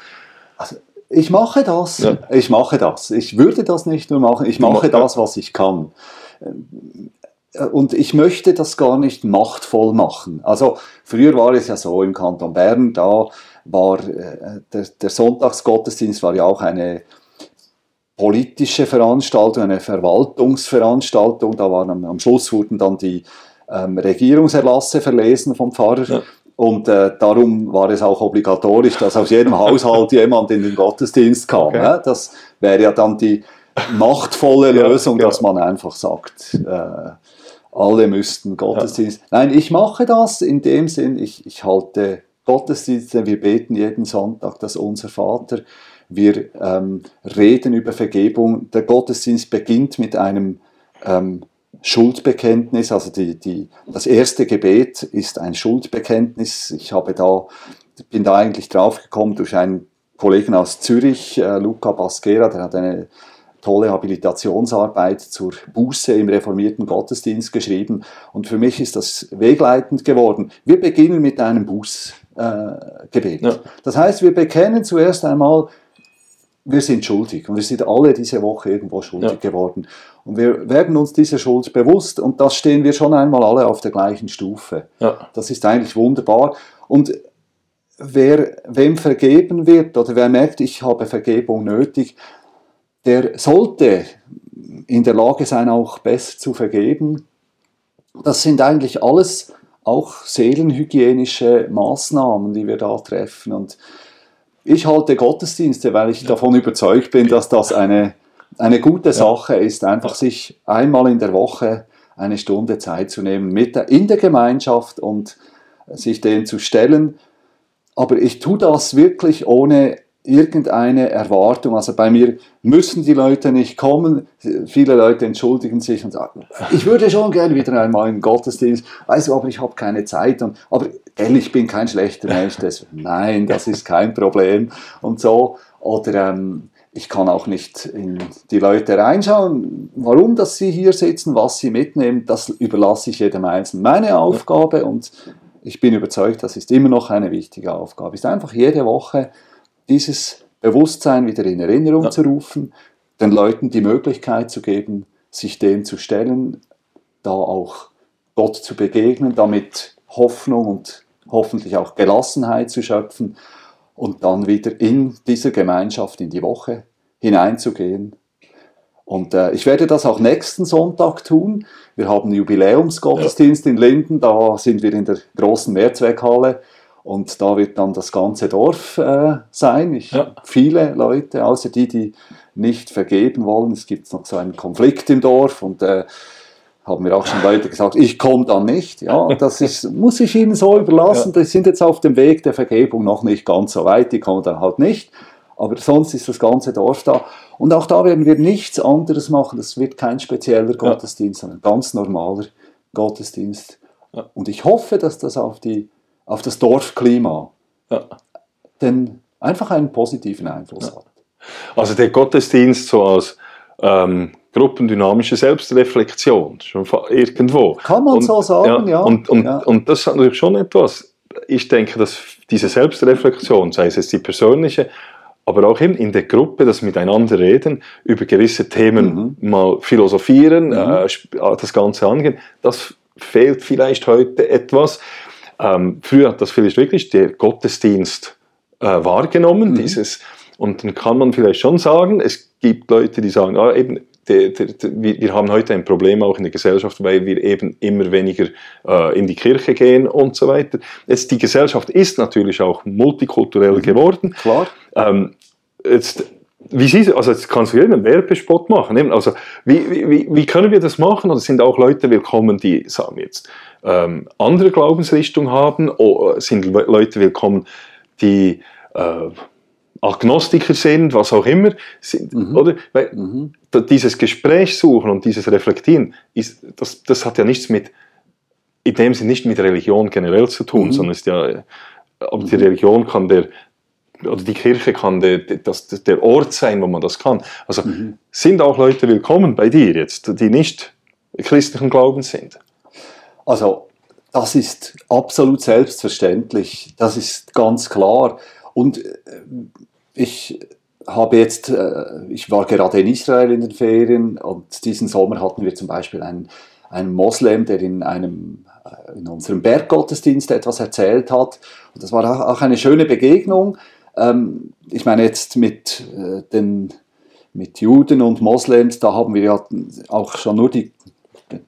also ich mache das. Ja. Ich mache das. Ich würde das nicht nur machen. Ich mache das, was ich kann. Und ich möchte das gar nicht machtvoll machen. Also früher war es ja so im Kanton Bern, da war äh, der, der Sonntagsgottesdienst war ja auch eine politische Veranstaltung, eine Verwaltungsveranstaltung. Da waren am, am Schluss wurden dann die ähm, Regierungserlasse verlesen vom Pfarrer. Ja. Und äh, darum war es auch obligatorisch, dass aus jedem Haushalt jemand in den Gottesdienst kam. Okay. ne? Das wäre ja dann die machtvolle Ja, Lösung, genau. dass man einfach sagt, äh, alle müssten Gottesdienst. Nein, ich mache das in dem Sinn, ich, ich halte Gottesdienste, wir beten jeden Sonntag das Unser Vater, wir ähm, reden über Vergebung. Der Gottesdienst beginnt mit einem ähm, Schuldbekenntnis, also die, die, das erste Gebet ist ein Schuldbekenntnis. Ich habe da, bin da eigentlich draufgekommen durch einen Kollegen aus Zürich, äh, Luca Basquera, der hat eine tolle Habilitationsarbeit zur Buße im reformierten Gottesdienst geschrieben. Und für mich ist das wegleitend geworden. Wir beginnen mit einem Bußgebet. Äh, Gebet. Ja. Das heißt, wir bekennen zuerst einmal, wir sind schuldig und wir sind alle diese Woche irgendwo schuldig Ja. geworden. Und wir werden uns dieser Schuld bewusst und das stehen wir schon einmal alle auf der gleichen Stufe. ja, Das ist eigentlich wunderbar. Und wer, wem vergeben wird oder wer merkt, ich habe Vergebung nötig, der sollte in der Lage sein, auch besser zu vergeben. Das sind eigentlich alles auch seelenhygienische Maßnahmen, die wir da treffen. Und ich halte Gottesdienste, weil ich davon überzeugt bin, dass das eine, eine gute Sache ist, einfach sich einmal in der Woche eine Stunde Zeit zu nehmen mit der, in der Gemeinschaft und sich dem zu stellen. Aber ich tue das wirklich ohne irgendeine Erwartung. Also bei mir müssen die Leute nicht kommen. Viele Leute entschuldigen sich und sagen, ich würde schon gerne wieder einmal in den Gottesdienst, weißt du, aber ich habe keine Zeit. Und, aber ehrlich, ich bin kein schlechter Mensch. Das, nein, das ist kein Problem. Und so. Oder ähm, ich kann auch nicht in die Leute reinschauen, warum dass sie hier sitzen, was sie mitnehmen, das überlasse ich jedem Einzelnen. Meine Aufgabe und ich bin überzeugt, das ist immer noch eine wichtige Aufgabe, ist einfach jede Woche dieses Bewusstsein wieder in Erinnerung Ja. zu rufen, den Leuten die Möglichkeit zu geben, sich dem zu stellen, da auch Gott zu begegnen, damit Hoffnung und hoffentlich auch Gelassenheit zu schöpfen und dann wieder in dieser Gemeinschaft in die Woche hineinzugehen. Und äh, ich werde das auch nächsten Sonntag tun. Wir haben Jubiläumsgottesdienst in Linden, da sind wir in der großen Mehrzweckhalle und da wird dann das ganze Dorf äh, sein. Ich, Ja. Viele Leute, außer die, die nicht vergeben wollen. Es gibt noch so einen Konflikt im Dorf und äh, haben mir auch schon Leute gesagt, ich komme dann nicht. Ja, das ist, muss ich ihnen so überlassen. Die sind jetzt auf dem Weg der Vergebung noch nicht ganz so weit, die kommen dann halt nicht. Aber sonst ist das ganze Dorf da. Und auch da werden wir nichts anderes machen. Das wird kein spezieller Gottesdienst, sondern ein ganz normaler Gottesdienst. Ja. Und ich hoffe, dass das auf, die, auf das Dorfklima ja. denn einfach einen positiven Einfluss hat. Also der Gottesdienst so als ähm, gruppendynamische Selbstreflexion, schon irgendwo. Kann man so sagen, ja. Und, und, Ja. und das ist natürlich schon etwas, ich denke, dass diese Selbstreflexion, sei es jetzt die persönliche, aber auch eben in der Gruppe, das Miteinander reden, über gewisse Themen Mhm. mal philosophieren, äh, sp- äh, das Ganze angehen, das fehlt vielleicht heute etwas. Ähm, früher hat das vielleicht wirklich der Gottesdienst äh, wahrgenommen, dieses, und dann kann man vielleicht schon sagen, es gibt Leute, die sagen, ah, eben, der, der, der, wir haben heute ein Problem auch in der Gesellschaft, weil wir eben immer weniger äh, in die Kirche gehen und so weiter. Jetzt, die Gesellschaft ist natürlich auch multikulturell geworden. Klar. Ähm, jetzt, wie siehst du, also jetzt kannst du einen Werbespot machen. Eben, Also, wie, wie- wie, können wir das machen? Oder sind auch Leute willkommen, die, sagen wir jetzt, ähm, andere Glaubensrichtung haben? Oder sind Le- Leute willkommen, die äh, Agnostiker sind, was auch immer, sind, mhm. oder? Weil, mhm. Dieses Gespräch suchen und dieses Reflektieren, ist, das, das hat ja nichts mit, in dem Sinne nicht mit Religion generell zu tun, mhm. sondern ist ja, aber die Religion kann der, oder die Kirche kann der, das, der Ort sein, wo man das kann. Also mhm. sind auch Leute willkommen bei dir jetzt, die nicht christlichen Glaubens sind? Also das ist absolut selbstverständlich, das ist ganz klar. Und äh, ich habe jetzt, äh, ich war gerade in Israel in den Ferien und diesen Sommer hatten wir zum Beispiel einen, einen Moslem, der in einem äh, in unserem Berggottesdienst etwas erzählt hat. Und das war auch eine schöne Begegnung. Ähm, ich meine jetzt mit den mit Juden und Moslems, da haben wir ja auch schon nur die,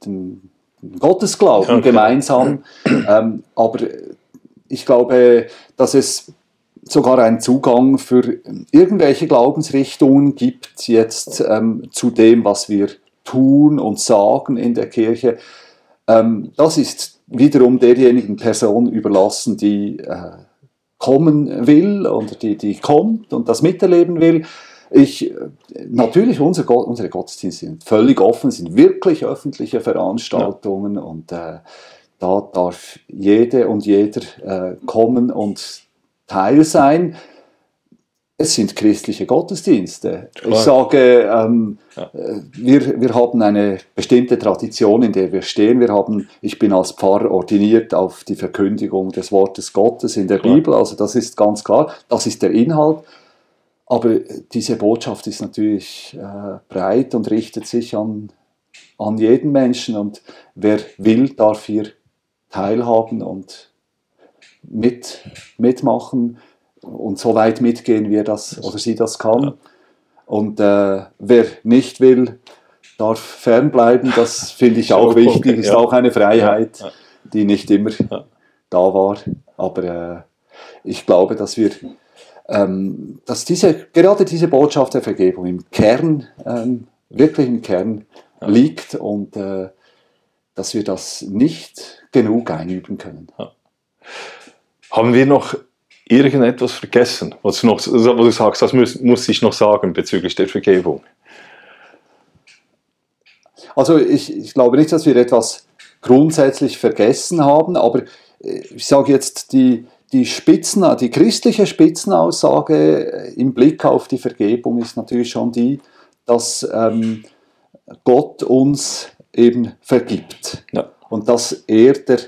den Gottesglauben okay. gemeinsam. Ähm, aber ich glaube, dass es sogar einen Zugang für irgendwelche Glaubensrichtungen gibt jetzt ähm, zu dem, was wir tun und sagen in der Kirche. Ähm, das ist wiederum derjenigen Person überlassen, die äh, kommen will oder die, die kommt und das miterleben will. Ich, natürlich, unser unsere Gottesdienste sind völlig offen, sind wirklich öffentliche Veranstaltungen ja. und äh, da darf jede und jeder äh, kommen und Teil sein. Es sind christliche Gottesdienste. Klar. Ich sage, ähm, ja. Äh, wir, wir haben eine bestimmte Tradition, in der wir stehen. Wir haben, ich bin als Pfarrer ordiniert auf die Verkündigung des Wortes Gottes in der klar. Bibel, also das ist ganz klar. Das ist der Inhalt. Aber diese Botschaft ist natürlich äh, breit und richtet sich an, an jeden Menschen und wer will, darf hier teilhaben und mit, mitmachen und so weit mitgehen, wie er das oder sie das kann. Und äh, wer nicht will, darf fernbleiben. Das finde ich auch wichtig, ist auch eine Freiheit, die nicht immer da war. Aber äh, ich glaube, dass wir ähm, dass diese, gerade diese Botschaft der Vergebung im Kern, ähm, wirklich im Kern ja. liegt und äh, dass wir das nicht genug einüben können. Ja. Haben wir noch irgendetwas vergessen, was du, noch, wo du sagst, das muss, muss ich noch sagen bezüglich der Vergebung? Also ich, ich glaube nicht, dass wir etwas grundsätzlich vergessen haben, aber äh, ich sage jetzt, die, die, Spitzen, die christliche Spitzenaussage äh, im Blick auf die Vergebung ist natürlich schon die, dass ähm, Gott uns eben vergibt. Ja. Und dass er der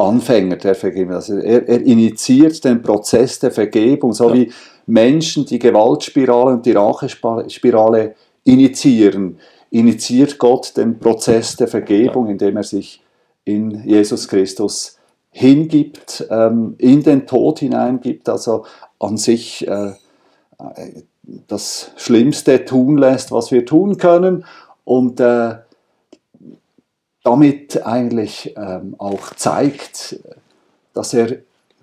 Anfänger der Vergebung, also er, er initiiert den Prozess der Vergebung, so ja. wie Menschen die Gewaltspirale und die Rachespirale initiieren, initiiert Gott den Prozess der Vergebung, indem er sich in Jesus Christus hingibt, ähm, in den Tod hineingibt, also an sich äh, das Schlimmste tun lässt, was wir tun können. Und äh, damit eigentlich ähm, auch zeigt, dass er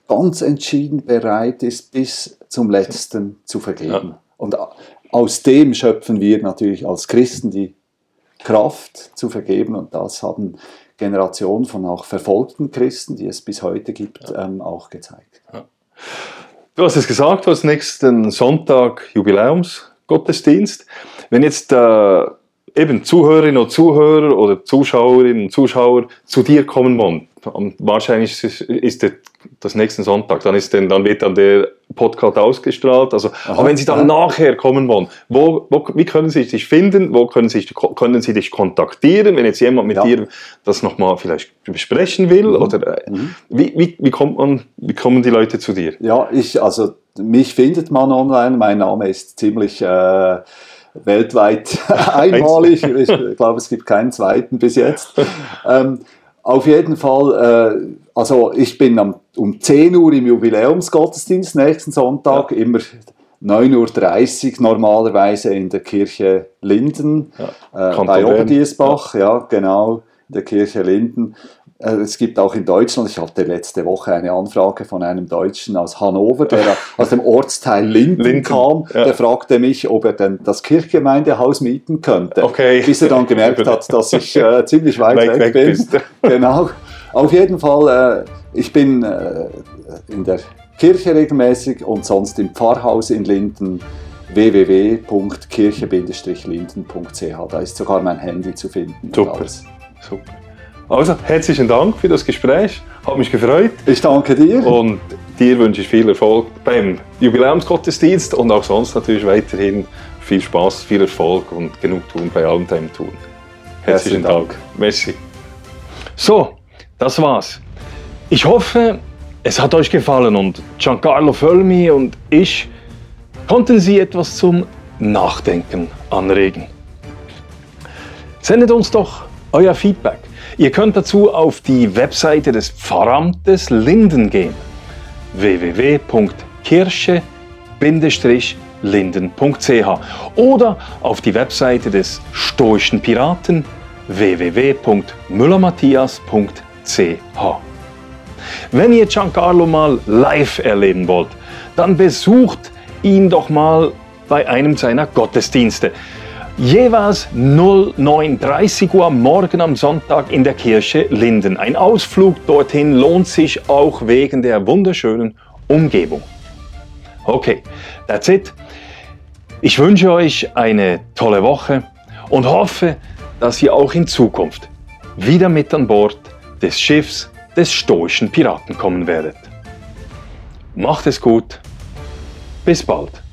ganz entschieden bereit ist, bis zum Letzten zu vergeben. Ja. Und aus dem schöpfen wir natürlich als Christen die Kraft zu vergeben und das haben Generation von auch verfolgten Christen, die es bis heute gibt, ja. ähm, auch gezeigt. Ja. Du hast es gesagt, du hast nächsten Sonntag Jubiläumsgottesdienst. Wenn jetzt äh, eben Zuhörerinnen und Zuhörer oder Zuschauerinnen und Zuschauer zu dir kommen wollen, wahrscheinlich ist das nächsten Sonntag, dann, ist denn, dann wird dann der Podcast ausgestrahlt. Also, aber wenn Sie dann ja. nachher kommen wollen, wo, wo, wie können Sie dich finden? Wo können Sie, können Sie dich kontaktieren, wenn jetzt jemand mit ja. dir das nochmal vielleicht besprechen will? Mhm. Oder äh, mhm. wie, wie, wie, kommt man, wie kommen die Leute zu dir? Ja, ich, also mich findet man online. Mein Name ist ziemlich äh, weltweit einmalig. ich glaube, es gibt keinen zweiten bis jetzt. Ähm, auf jeden Fall, äh, also ich bin am, um 10 Uhr im Jubiläumsgottesdienst nächsten Sonntag, ja. immer 9.30 Uhr normalerweise in der Kirche Linden, ja. äh, bei Oberdiesbach, ja. ja genau, in der Kirche Linden. Äh, es gibt auch in Deutschland, ich hatte letzte Woche eine Anfrage von einem Deutschen aus Hannover, der aus dem Ortsteil Linden, Linden kam, ja. der fragte mich, ob er denn das Kirchgemeindehaus mieten könnte. Okay. Bis er dann gemerkt hat, dass ich äh, ziemlich weit weg, weg bin. Genau. Auf jeden Fall, äh, ich bin äh, in der Kirche regelmäßig und sonst im Pfarrhaus in Linden www.kirche-linden.ch. Da ist sogar mein Handy zu finden. Super. Super. Also, herzlichen Dank für das Gespräch. Hat mich gefreut. Ich danke dir. Und dir wünsche ich viel Erfolg beim Jubiläumsgottesdienst und auch sonst natürlich weiterhin viel Spaß, viel Erfolg und genug tun bei allem deinem Tun. Herzlichen, Herzlichen Dank. Dank. Merci. So, das war's. Ich hoffe, es hat euch gefallen und Giancarlo Völmi und ich konnten Sie etwas zum Nachdenken anregen. Sendet uns doch euer Feedback. Ihr könnt dazu auf die Webseite des Pfarramtes Linden gehen www.kirche-linden.ch oder auf die Webseite des Stoischen Piraten www.müllermatthias.ch. Wenn ihr Giancarlo mal live erleben wollt, dann besucht ihn doch mal bei einem seiner Gottesdienste. Jeweils 09.30 Uhr morgen am Sonntag in der Kirche Linden. Ein Ausflug dorthin lohnt sich auch wegen der wunderschönen Umgebung. Okay, that's it. Ich wünsche euch eine tolle Woche und hoffe, dass ihr auch in Zukunft wieder mit an Bord des Schiffs des stoischen Piraten kommen werdet. Macht es gut. Bis bald.